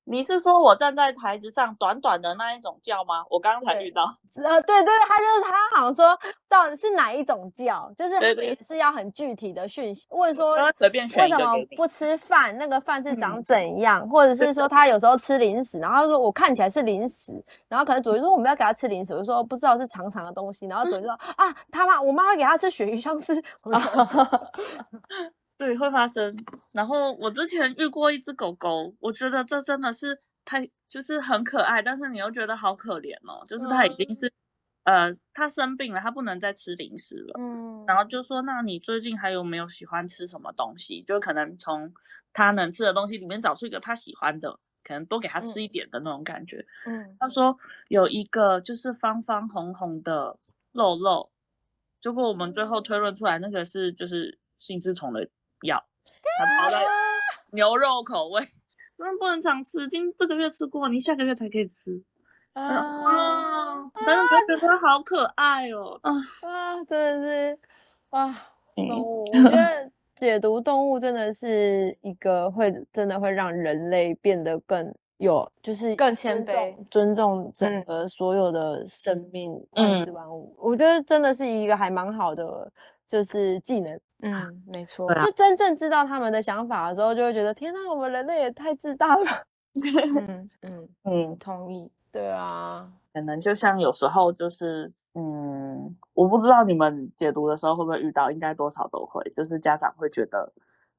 你是说我站在台子上短短的那一种叫吗？我刚刚才遇到。呃，对对，他就是他，好像说到底是哪一种叫，就是也是要很具体的讯息，问说为什么不吃饭，那个饭是长怎样，嗯、或者是说他有时候吃零食，然后他说我看起来是零食，然后可能主人说我们要给他吃零食，我就说不知道是长长的东西，然后主人说、嗯、啊，他妈我妈会给他吃鳕鱼香丝。对，会发生。然后我之前遇过一只狗狗，我觉得这真的是太就是很可爱，但是你又觉得好可怜哦。就是它已经是，嗯、呃，它生病了，它不能再吃零食了。嗯。然后就说，那你最近还有没有喜欢吃什么东西？就可能从它能吃的东西里面找出一个它喜欢的，可能多给它吃一点的那种感觉。嗯。他说有一个就是方方红红的肉肉，结果我们最后推论出来，那个是就是性丝虫的。要，它包在牛肉口味，真的不能常吃。今这个月吃过，你下个月才可以吃。啊，啊但是我觉得它好可爱哦。啊啊，真的是，哇，动物，我觉得解读动物真的是一个会，真的会让人类变得更有，就是更谦卑，尊重整个所有的生命，万事万物。我觉得真的是一个还蛮好的，就是技能。嗯，没错，啊、就真正知道他们的想法的时候，就会觉得天哪，我们人类也太自大了。嗯嗯 嗯，同意。对啊，可能就像有时候就是，嗯，我不知道你们解读的时候会不会遇到，应该多少都会，就是家长会觉得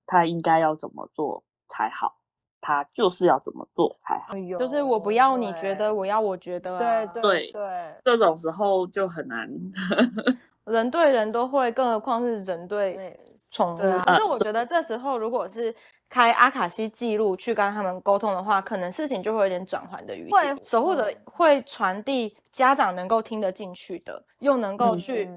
他应该要怎么做才好，他就是要怎么做才好，就是我不要你觉得，我要我觉得、啊，对对对，这种时候就很难。人对人都会，更何况是人对宠物。对啊、可是我觉得这时候，如果是开阿卡西记录去跟他们沟通的话，可能事情就会有点转圜的余地。会守护者会传递家长能够听得进去的，又能够去，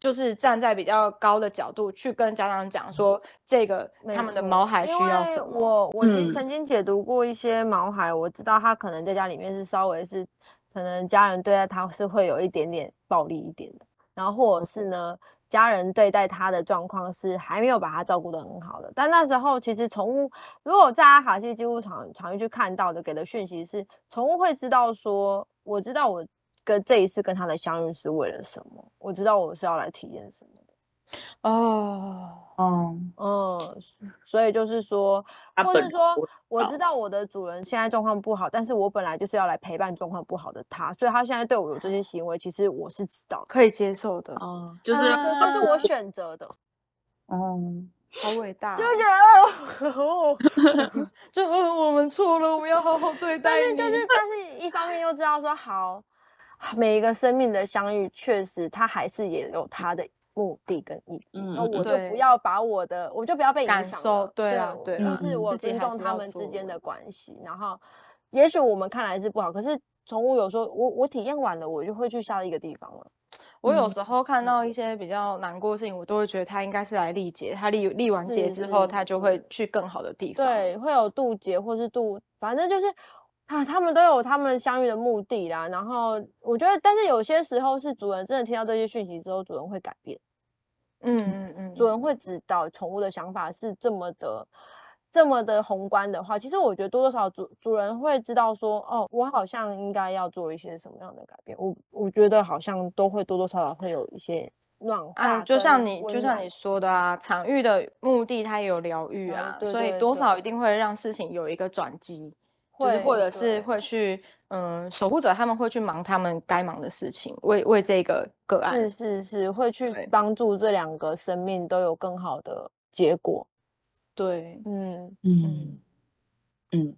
就是站在比较高的角度去跟家长讲说，这个他们的毛孩需要什么。我我其实曾经解读过一些毛孩，我知道他可能在家里面是稍微是，可能家人对待他是会有一点点暴力一点的。然后或者是呢，家人对待他的状况是还没有把他照顾得很好的。但那时候其实宠物，如果在阿卡西记录场场域去看到的，给的讯息是，宠物会知道说，我知道我跟这一次跟他的相遇是为了什么，我知道我是要来体验什么的。哦，嗯嗯，所以就是说，或者说，我知道我的主人现在状况不好，但是我本来就是要来陪伴状况不好的他，所以他现在对我有这些行为，其实我是知道可以接受的，哦，就是就是我选择的，嗯，好伟大，就觉得，就我们错了，我们要好好对待。但是就是，但是一方面又知道说好。每一个生命的相遇，确实它还是也有它的目的跟意义。嗯，那我就不要把我的，我就不要被影响。对啊，对，就是我尊重他们之间的关系。然后，也许我们看来是不好，可是宠物有时候，我我体验完了，我就会去下一个地方了。我有时候看到一些比较难过的事情，我都会觉得他应该是来历劫。他历历完劫之后，他就会去更好的地方。对，会有渡劫，或是渡，反正就是啊，他们都有他们相遇的目的啦。然后我觉得，但是有些时候是主人真的听到这些讯息之后，主人会改变。嗯嗯嗯，主人会知道宠物的想法是这么的。这么的宏观的话，其实我觉得多多少少主主人会知道说，哦，我好像应该要做一些什么样的改变。我我觉得好像都会多多少少会有一些暖化。啊，就像你就像你说的啊，场域的目的它也有疗愈啊，嗯、所以多少一定会让事情有一个转机，就是或者是会去嗯，守护者他们会去忙他们该忙的事情，为为这个个案是是是会去帮助这两个生命都有更好的结果。对，嗯。嗯。嗯，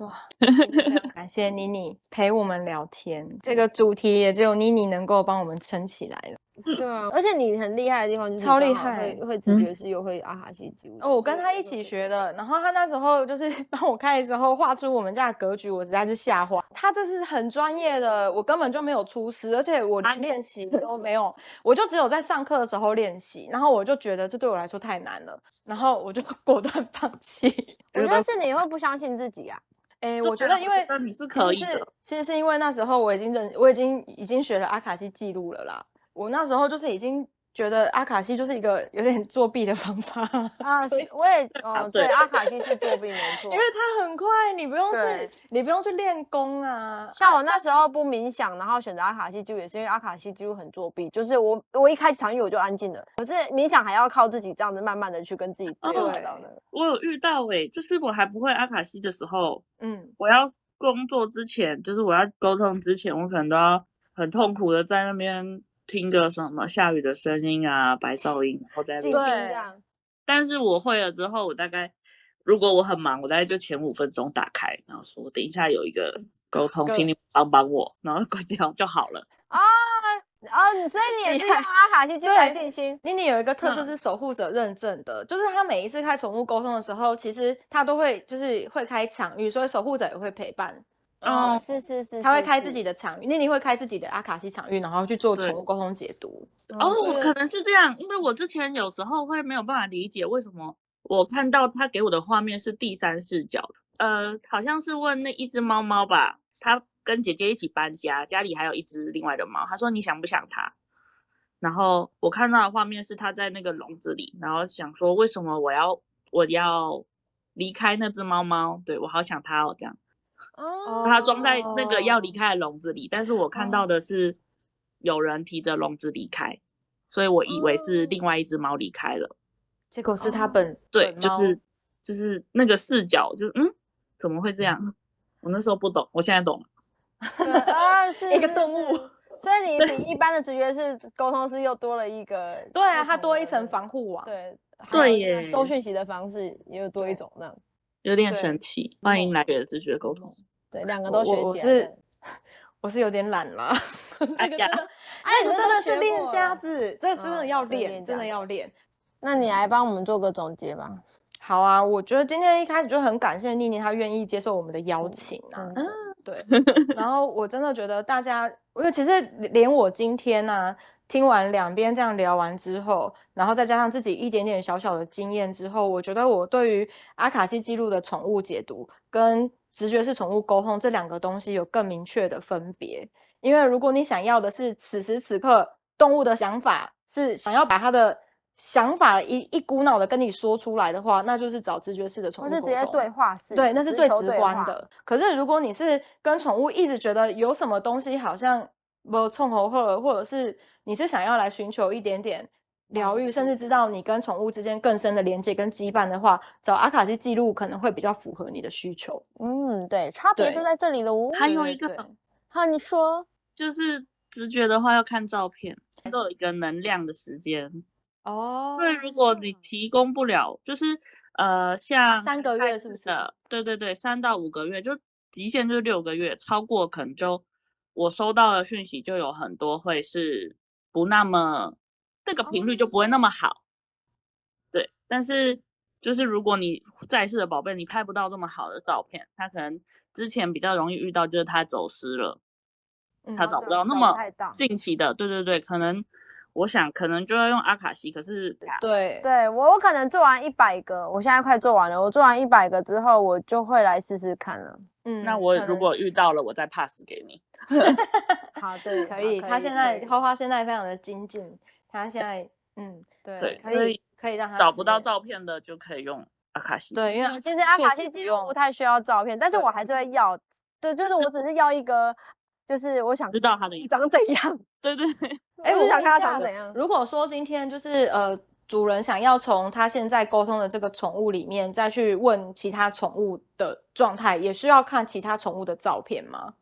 哇，感谢妮妮陪我们聊天，这个主题也只有妮妮能够帮我们撑起来了。对啊，而且你很厉害的地方就是超厉害，会会直觉是又会阿卡西记录。哦，我跟他一起学的，然后他那时候就是 帮我开的时候画出我们家的格局，我实在是吓坏。他这是很专业的，我根本就没有出师，而且我连练习都没有，我就只有在上课的时候练习，然后我就觉得这对我来说太难了，然后我就 果断放弃。我觉得是你会不相信自己啊？哎，我觉得因为你是可以的，其实是因为那时候我已经认，我已经已经学了阿卡西记录了啦。我那时候就是已经觉得阿卡西就是一个有点作弊的方法啊，所以我也哦，对，阿卡西是作弊没错，因为它很快，你不用去，你不用去练功啊。像我那时候不冥想，然后选择阿卡西记录，也是因为阿卡西记录很作弊，就是我我一开场域我就安静了，可是冥想还要靠自己这样子慢慢的去跟自己对话到的。我有遇到哎，就是我还不会阿卡西的时候，嗯，我要工作之前，就是我要沟通之前，我可能都要很痛苦的在那边。听个什么下雨的声音啊，白噪音，然后在那边。对。但是我会了之后，我大概如果我很忙，我大概就前五分钟打开，然后说等一下有一个沟通，请你帮帮我，然后 关掉就好了。啊啊！所以你也是用阿卡西进来静心。妮妮有一个特色是守护者认证的，就是他每一次开宠物沟通的时候，其实他都会就是会开场域，所以守护者也会陪伴。哦，是是是，他会开自己的场域，那你会开自己的阿卡西场域，然后去做宠物沟通解读。哦，可能是这样，因为我之前有时候会没有办法理解为什么我看到他给我的画面是第三视角的。呃，好像是问那一只猫猫吧，他跟姐姐一起搬家，家里还有一只另外的猫。他说你想不想它？然后我看到的画面是他在那个笼子里，然后想说为什么我要我要离开那只猫猫？对，我好想它哦，这样。哦，它装在那个要离开的笼子里，但是我看到的是有人提着笼子离开，所以我以为是另外一只猫离开了，结果是它本对，就是就是那个视角，就是嗯，怎么会这样？我那时候不懂，我现在懂了。啊，是一个动物，所以你比一般的直觉是沟通是又多了一个，对啊，它多一层防护网，对对耶，收讯息的方式也有多一种，那样有点神奇。欢迎来给直觉沟通。对，两个都学起来。我是我是有点懒了，这个真的，哎，你真的是练家子，这真的要练，真的要练。那你来帮我们做个总结吧。好啊，我觉得今天一开始就很感谢妮妮，她愿意接受我们的邀请啊。对，然后我真的觉得大家，因为其实连我今天呢，听完两边这样聊完之后，然后再加上自己一点点小小的经验之后，我觉得我对于阿卡西记录的宠物解读跟直觉式宠物沟通这两个东西有更明确的分别，因为如果你想要的是此时此刻动物的想法，是想要把它的想法一一股脑的跟你说出来的话，那就是找直觉式的宠物沟通，是直接对话式，对，那是最直观的。可是如果你是跟宠物一直觉得有什么东西好像不冲喉喝，或者是你是想要来寻求一点点。疗愈，甚至知道你跟宠物之间更深的连接跟羁绊的话，找阿卡西记录可能会比较符合你的需求。嗯，对，差别就在这里了。还有一个，好，你说，就是直觉的话要看照片，都有一个能量的时间哦。对，如果你提供不了，就是呃，像三个月是不是？对对对，三到五个月，就极限就是六个月，超过可能就我收到的讯息就有很多会是不那么，这个频率就不会那么好。对，但是就是如果你在世的宝贝，你拍不到这么好的照片，他可能之前比较容易遇到，就是他走失了，他找不到那么近期的，对对对，可能。我想可能就要用阿卡西，可是对对，我我可能做完一百个，我现在快做完了。我做完一百个之后，我就会来试试看了。嗯，那我如果遇到了，我再 pass 给你。好的，可以。他现在花花现在非常的精进，他现在嗯对对，可以可以让他找不到照片的就可以用阿卡西。对，因为其实阿卡西记录不太需要照片，但是我还是会要。对，就是我只是要一个。就是我想知道他的长怎样，对对对，哎，我想看他长怎样。如果说今天就是呃，主人想要从他现在沟通的这个宠物里面再去问其他宠物的状态，也需要看其他宠物的照片吗？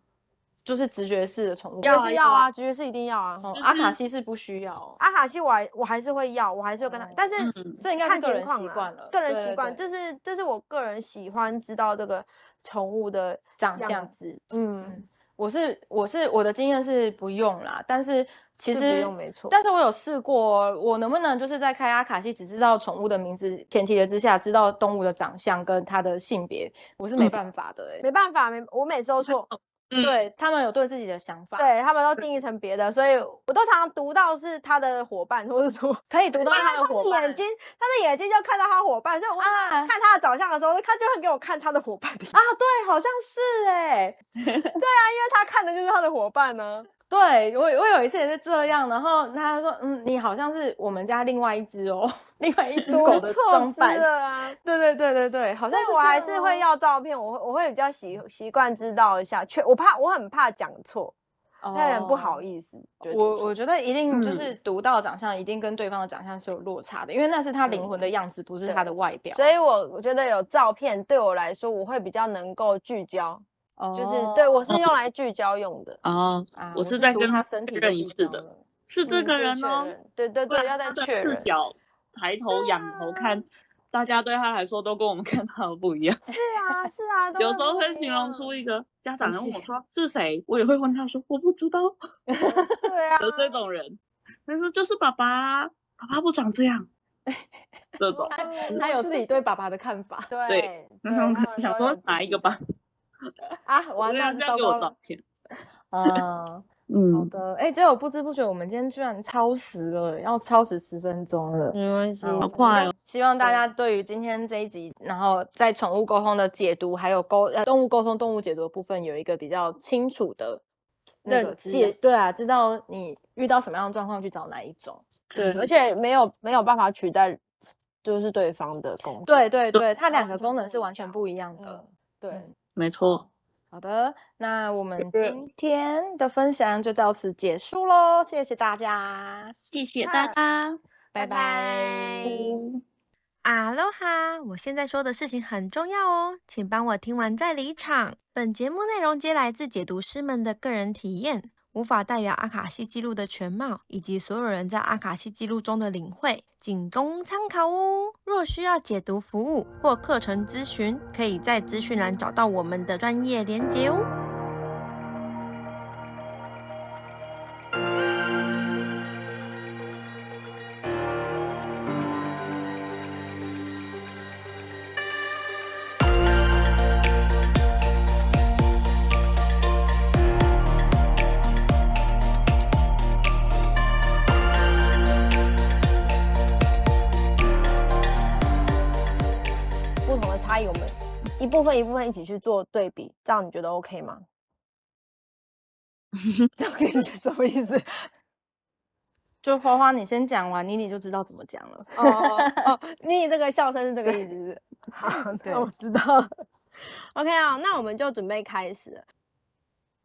就是直觉式的宠物，要要啊，直觉式一定要啊。阿卡西是不需要，阿卡西我还我还是会要，我还是会跟他，但是这应该看个人习惯了，个人习惯，这是这是我个人喜欢知道这个宠物的长相子，嗯。我是我是我的经验是不用啦，但是其实没错，但是我有试过，我能不能就是在开阿卡西只知道宠物的名字前提的之下，知道动物的长相跟它的性别，我是没办法的没办法，没我每次都错。嗯、对他们有对自己的想法，对他们都定义。成别的，所以我都常常读到是他的伙伴，或者说可以读到 他的伙伴，他的眼睛，他的眼睛就看到他伙伴，所以我看他的长相的时候，他就会给我看他的伙伴啊，对，好像是哎，对啊，因为他看的就是他的伙伴呢。对我，我有一次也是这样，然后他说，嗯，你好像是我们家另外一只哦，另外一只狗的装扮啊。对对对对对，好像是我还是会要照片，我会我会比较习习惯知道一下，确我怕我很怕讲错，让人不好意思。我我觉得一定就是读到长相，一定跟对方的长相是有落差的，因为那是他灵魂的样子，不是他的外表。所以我我觉得有照片对我来说，我会比较能够聚焦。就是对我是用来聚焦用的哦，我是在跟他身体认一次的，是这个人哦，对对对，要再确认。视角抬头仰头看，大家对他来说都跟我们 看到的不一样。是啊是啊，有时候会形容出一个家长问我说是谁，我也会问他说我不知道。对啊，有这种人，他说就是爸爸，爸爸不长这样。这种他有自己对爸爸的看法。对，那想想说哪一个吧。啊，完了，这样给我照片。啊嗯，好的。哎，结果不知不觉我们今天居然超时了，要超时十分钟了。没关系，好快哦。希望大家对于今天这一集，然后在宠物沟通的解读，还有沟呃动物沟通、动物解读的部分，有一个比较清楚的那个解。对啊，知道你遇到什么样的状况去找哪一种。对，而且没有没有办法取代，就是对方的功能。对对对，它两个功能是完全不一样的。对。没错，好的，那我们今天的分享就到此结束喽，谢谢大家，谢谢大家，拜拜。阿罗哈，我现在说的事情很重要哦，请帮我听完再离场。本节目内容皆来自解读师们的个人体验。无法代表阿卡西记录的全貌，以及所有人在阿卡西记录中的领会，仅供参考哦。若需要解读服务或课程咨询，可以在资讯栏找到我们的专业连接哦。分一部分一起去做对比，这样你觉得 OK 吗？这样是什么意思？就花花，你先讲完，妮妮就知道怎么讲了。哦哦，妮妮这个笑声是这个意思是？好，对，我知道了。OK 啊，那我们就准备开始了。